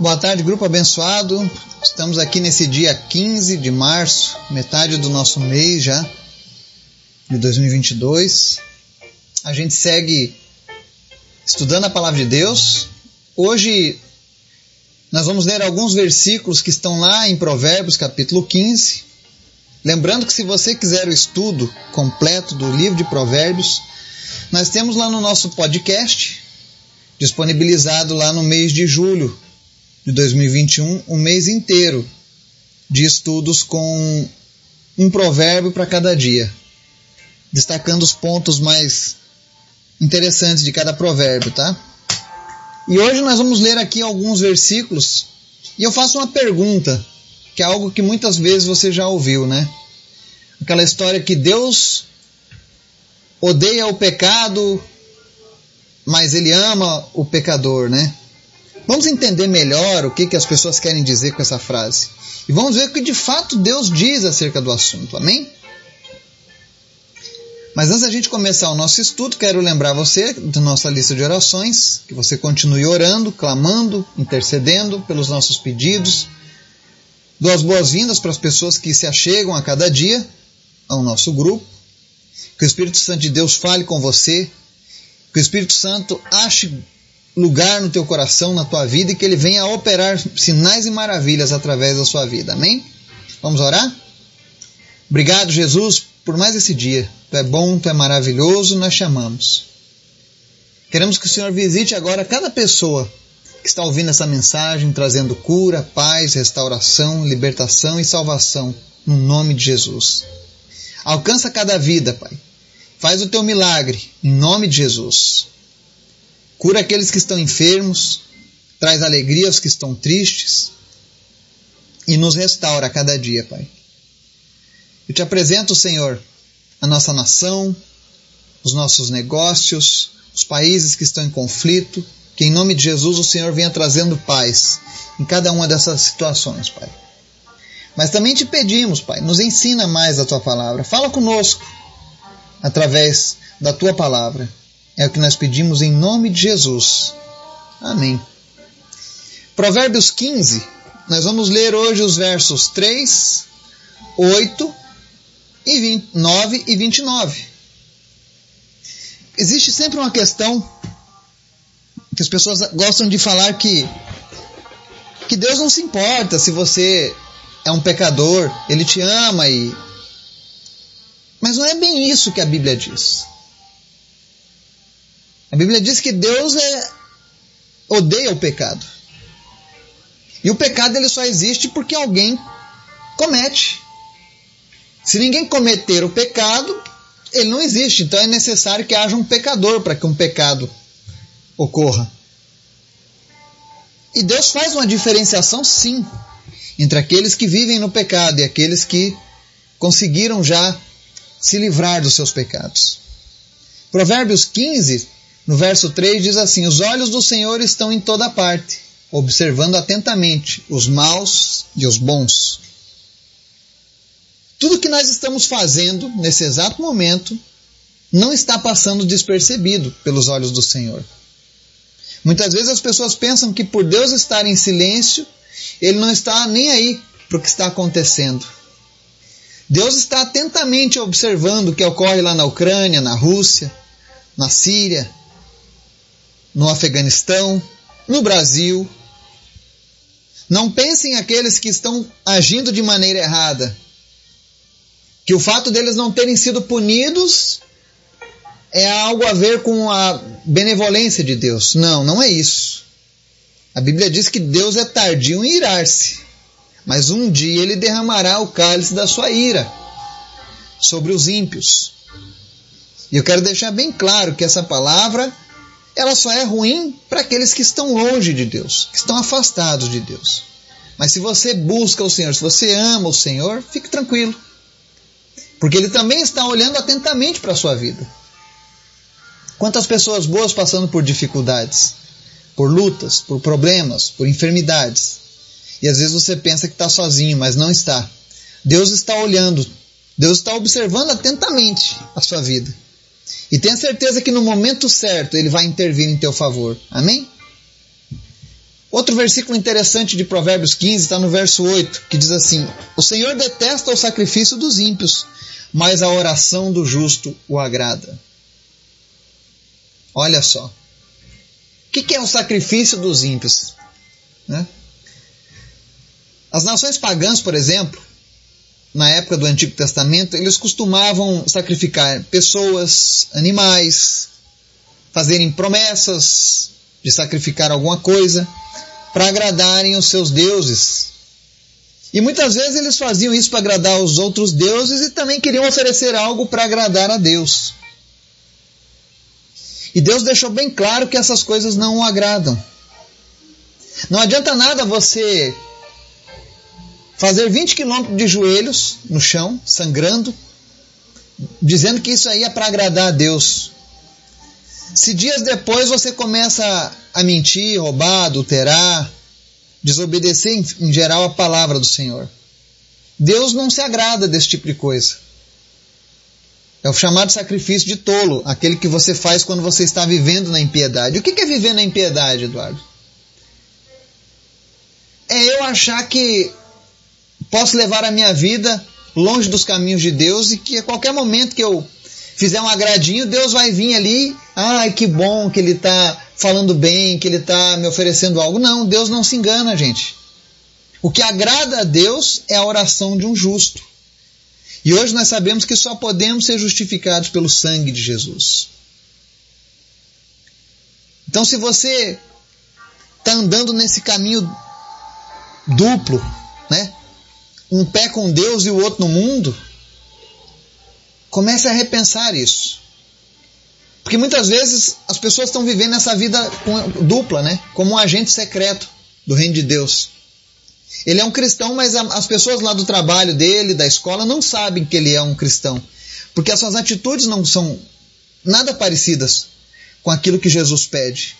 Boa tarde, grupo abençoado. Estamos aqui nesse dia 15 de março, metade do nosso mês já, de 2022. A gente segue estudando a palavra de Deus. Hoje nós vamos ler alguns versículos que estão lá em Provérbios, capítulo 15. Lembrando que se você quiser o estudo completo do livro de Provérbios, nós temos lá no nosso podcast, disponibilizado lá no mês de julho de 2021, um mês inteiro de estudos com um provérbio para cada dia, destacando os pontos mais interessantes de cada provérbio, tá? E hoje nós vamos ler aqui alguns versículos e eu faço uma pergunta, que é algo que muitas vezes você já ouviu, né? Aquela história que Deus odeia o pecado, mas ele ama o pecador, né? Vamos entender melhor o que, que as pessoas querem dizer com essa frase. E vamos ver o que de fato Deus diz acerca do assunto, amém? Mas antes da gente começar o nosso estudo, quero lembrar você da nossa lista de orações, que você continue orando, clamando, intercedendo pelos nossos pedidos. Dou as boas-vindas para as pessoas que se achegam a cada dia ao nosso grupo. Que o Espírito Santo de Deus fale com você, que o Espírito Santo ache lugar no teu coração, na tua vida e que ele venha operar sinais e maravilhas através da sua vida. Amém? Vamos orar? Obrigado, Jesus, por mais esse dia. Tu é bom, tu é maravilhoso, nós chamamos. Queremos que o Senhor visite agora cada pessoa que está ouvindo essa mensagem, trazendo cura, paz, restauração, libertação e salvação, no nome de Jesus. Alcança cada vida, Pai. Faz o teu milagre, em nome de Jesus. Cura aqueles que estão enfermos, traz alegria aos que estão tristes e nos restaura a cada dia, Pai. Eu te apresento, Senhor, a nossa nação, os nossos negócios, os países que estão em conflito, que em nome de Jesus o Senhor venha trazendo paz em cada uma dessas situações, Pai. Mas também te pedimos, Pai, nos ensina mais a tua palavra. Fala conosco através da tua palavra. É o que nós pedimos em nome de Jesus. Amém. Provérbios 15, nós vamos ler hoje os versos 3, 8 e 20, 9 e 29. Existe sempre uma questão que as pessoas gostam de falar que que Deus não se importa se você é um pecador, ele te ama e mas não é bem isso que a Bíblia diz. A Bíblia diz que Deus é, odeia o pecado. E o pecado ele só existe porque alguém comete. Se ninguém cometer o pecado, ele não existe. Então é necessário que haja um pecador para que um pecado ocorra. E Deus faz uma diferenciação, sim, entre aqueles que vivem no pecado e aqueles que conseguiram já se livrar dos seus pecados. Provérbios 15, no verso 3 diz assim: Os olhos do Senhor estão em toda parte, observando atentamente os maus e os bons. Tudo que nós estamos fazendo nesse exato momento não está passando despercebido pelos olhos do Senhor. Muitas vezes as pessoas pensam que por Deus estar em silêncio, Ele não está nem aí para o que está acontecendo. Deus está atentamente observando o que ocorre lá na Ucrânia, na Rússia, na Síria, no Afeganistão, no Brasil. Não pensem aqueles que estão agindo de maneira errada, que o fato deles não terem sido punidos é algo a ver com a benevolência de Deus. Não, não é isso. A Bíblia diz que Deus é tardio em irar-se, mas um dia ele derramará o cálice da sua ira sobre os ímpios. E eu quero deixar bem claro que essa palavra ela só é ruim para aqueles que estão longe de Deus, que estão afastados de Deus. Mas se você busca o Senhor, se você ama o Senhor, fique tranquilo. Porque Ele também está olhando atentamente para a sua vida. Quantas pessoas boas passando por dificuldades, por lutas, por problemas, por enfermidades. E às vezes você pensa que está sozinho, mas não está. Deus está olhando, Deus está observando atentamente a sua vida. E tenha certeza que no momento certo ele vai intervir em teu favor. Amém? Outro versículo interessante de Provérbios 15 está no verso 8, que diz assim: O Senhor detesta o sacrifício dos ímpios, mas a oração do justo o agrada. Olha só. O que é o sacrifício dos ímpios? Né? As nações pagãs, por exemplo, na época do Antigo Testamento, eles costumavam sacrificar pessoas, animais, fazerem promessas de sacrificar alguma coisa para agradarem os seus deuses. E muitas vezes eles faziam isso para agradar os outros deuses e também queriam oferecer algo para agradar a Deus. E Deus deixou bem claro que essas coisas não o agradam. Não adianta nada você fazer 20 quilômetros de joelhos no chão, sangrando, dizendo que isso aí é para agradar a Deus. Se dias depois você começa a mentir, roubar, adulterar, desobedecer em geral a palavra do Senhor, Deus não se agrada desse tipo de coisa. É o chamado sacrifício de tolo, aquele que você faz quando você está vivendo na impiedade. O que é viver na impiedade, Eduardo? É eu achar que posso levar a minha vida longe dos caminhos de Deus e que a qualquer momento que eu fizer um agradinho, Deus vai vir ali, ai que bom que ele está falando bem, que ele está me oferecendo algo. Não, Deus não se engana, gente. O que agrada a Deus é a oração de um justo. E hoje nós sabemos que só podemos ser justificados pelo sangue de Jesus. Então, se você está andando nesse caminho duplo, né? Um pé com Deus e o outro no mundo, comece a repensar isso. Porque muitas vezes as pessoas estão vivendo essa vida dupla, né? Como um agente secreto do reino de Deus. Ele é um cristão, mas as pessoas lá do trabalho dele, da escola, não sabem que ele é um cristão. Porque as suas atitudes não são nada parecidas com aquilo que Jesus pede.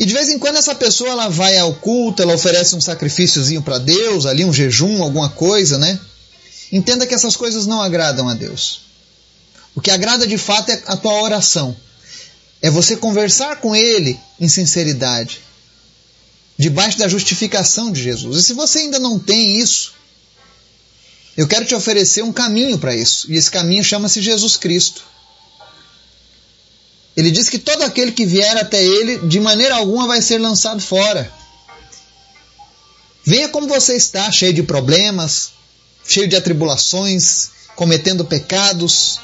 E de vez em quando essa pessoa ela vai ao culto, ela oferece um sacrifíciozinho para Deus, ali um jejum, alguma coisa, né? Entenda que essas coisas não agradam a Deus. O que agrada de fato é a tua oração. É você conversar com Ele em sinceridade, debaixo da justificação de Jesus. E se você ainda não tem isso, eu quero te oferecer um caminho para isso. E esse caminho chama-se Jesus Cristo. Ele diz que todo aquele que vier até ele, de maneira alguma vai ser lançado fora. Venha como você está, cheio de problemas, cheio de atribulações, cometendo pecados.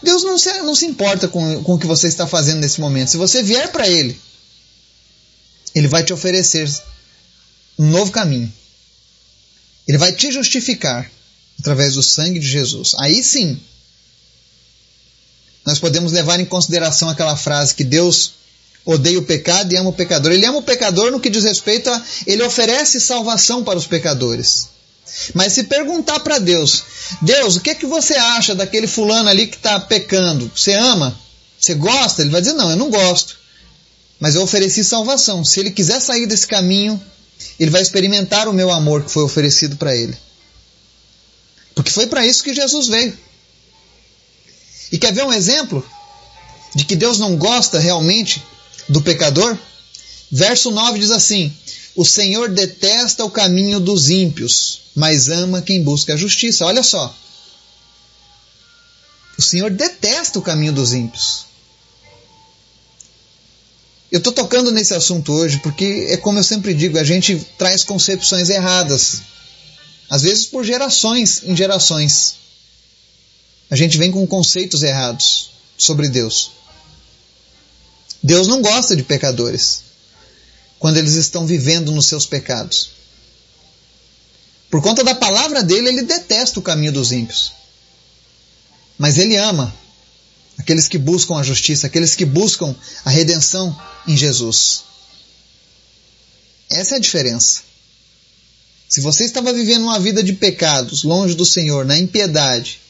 Deus não se, não se importa com, com o que você está fazendo nesse momento. Se você vier para Ele, Ele vai te oferecer um novo caminho. Ele vai te justificar através do sangue de Jesus. Aí sim, nós podemos levar em consideração aquela frase que Deus odeia o pecado e ama o pecador. Ele ama o pecador no que diz respeito a. Ele oferece salvação para os pecadores. Mas se perguntar para Deus, Deus, o que é que você acha daquele fulano ali que está pecando? Você ama? Você gosta? Ele vai dizer, não, eu não gosto. Mas eu ofereci salvação. Se ele quiser sair desse caminho, ele vai experimentar o meu amor que foi oferecido para ele. Porque foi para isso que Jesus veio. E quer ver um exemplo de que Deus não gosta realmente do pecador? Verso 9 diz assim: O Senhor detesta o caminho dos ímpios, mas ama quem busca a justiça. Olha só. O Senhor detesta o caminho dos ímpios. Eu estou tocando nesse assunto hoje porque é como eu sempre digo, a gente traz concepções erradas. Às vezes por gerações em gerações. A gente vem com conceitos errados sobre Deus. Deus não gosta de pecadores quando eles estão vivendo nos seus pecados. Por conta da palavra dele, ele detesta o caminho dos ímpios. Mas ele ama aqueles que buscam a justiça, aqueles que buscam a redenção em Jesus. Essa é a diferença. Se você estava vivendo uma vida de pecados, longe do Senhor, na impiedade,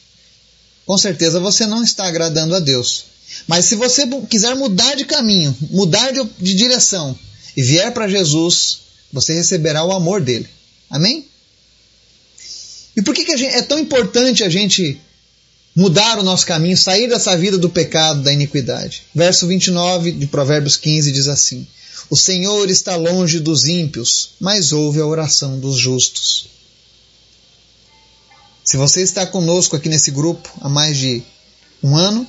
com certeza você não está agradando a Deus. Mas se você quiser mudar de caminho, mudar de, de direção e vier para Jesus, você receberá o amor dele. Amém? E por que, que gente, é tão importante a gente mudar o nosso caminho, sair dessa vida do pecado, da iniquidade? Verso 29 de Provérbios 15 diz assim: O Senhor está longe dos ímpios, mas ouve a oração dos justos. Se você está conosco aqui nesse grupo há mais de um ano,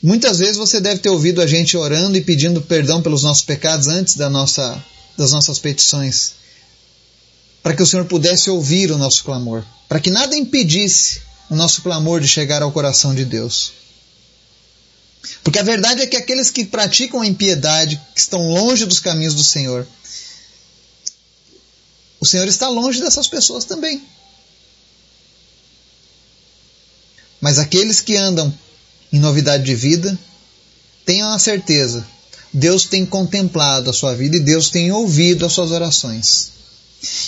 muitas vezes você deve ter ouvido a gente orando e pedindo perdão pelos nossos pecados antes da nossa, das nossas petições, para que o Senhor pudesse ouvir o nosso clamor, para que nada impedisse o nosso clamor de chegar ao coração de Deus. Porque a verdade é que aqueles que praticam a impiedade, que estão longe dos caminhos do Senhor, o Senhor está longe dessas pessoas também. Mas aqueles que andam em novidade de vida, tenham a certeza, Deus tem contemplado a sua vida e Deus tem ouvido as suas orações.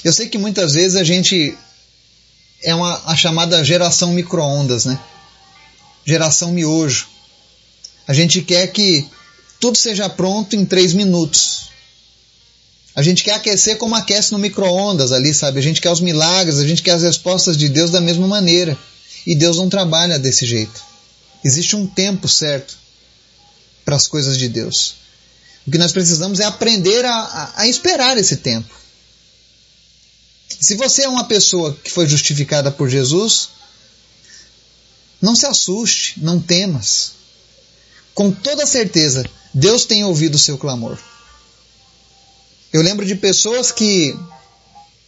Eu sei que muitas vezes a gente é uma, a chamada geração micro-ondas, né? Geração miojo. A gente quer que tudo seja pronto em três minutos. A gente quer aquecer como aquece no micro-ondas ali, sabe? A gente quer os milagres, a gente quer as respostas de Deus da mesma maneira. E Deus não trabalha desse jeito. Existe um tempo certo para as coisas de Deus. O que nós precisamos é aprender a, a, a esperar esse tempo. Se você é uma pessoa que foi justificada por Jesus, não se assuste, não temas. Com toda certeza, Deus tem ouvido o seu clamor. Eu lembro de pessoas que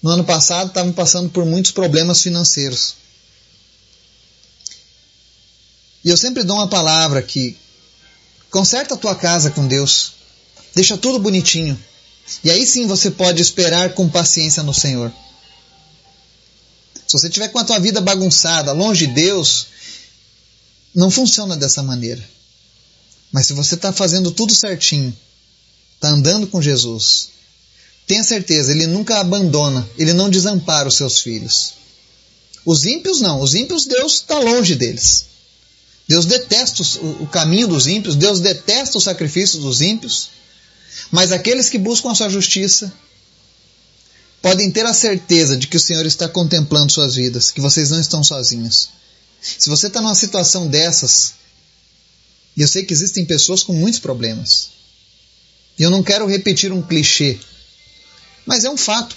no ano passado estavam passando por muitos problemas financeiros. E eu sempre dou uma palavra que conserta a tua casa com Deus. Deixa tudo bonitinho. E aí sim você pode esperar com paciência no Senhor. Se você tiver com a tua vida bagunçada, longe de Deus, não funciona dessa maneira. Mas se você está fazendo tudo certinho, está andando com Jesus, tenha certeza, Ele nunca abandona, Ele não desampara os seus filhos. Os ímpios não, os ímpios Deus está longe deles. Deus detesta o caminho dos ímpios, Deus detesta o sacrifício dos ímpios, mas aqueles que buscam a sua justiça podem ter a certeza de que o Senhor está contemplando suas vidas, que vocês não estão sozinhos. Se você está numa situação dessas, eu sei que existem pessoas com muitos problemas, e eu não quero repetir um clichê, mas é um fato.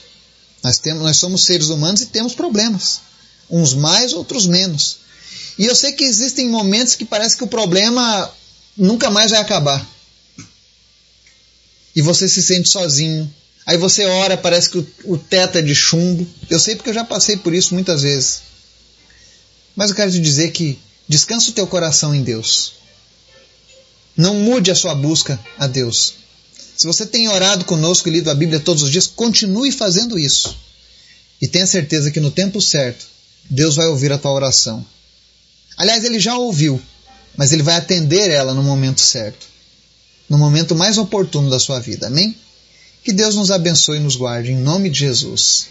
Nós, temos, nós somos seres humanos e temos problemas, uns mais, outros menos. E eu sei que existem momentos que parece que o problema nunca mais vai acabar. E você se sente sozinho. Aí você ora, parece que o, o teto é de chumbo. Eu sei porque eu já passei por isso muitas vezes. Mas eu quero te dizer que descansa o teu coração em Deus. Não mude a sua busca a Deus. Se você tem orado conosco e lido a Bíblia todos os dias, continue fazendo isso. E tenha certeza que no tempo certo, Deus vai ouvir a tua oração. Aliás, ele já ouviu, mas ele vai atender ela no momento certo, no momento mais oportuno da sua vida. Amém? Que Deus nos abençoe e nos guarde, em nome de Jesus.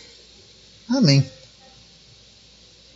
Amém.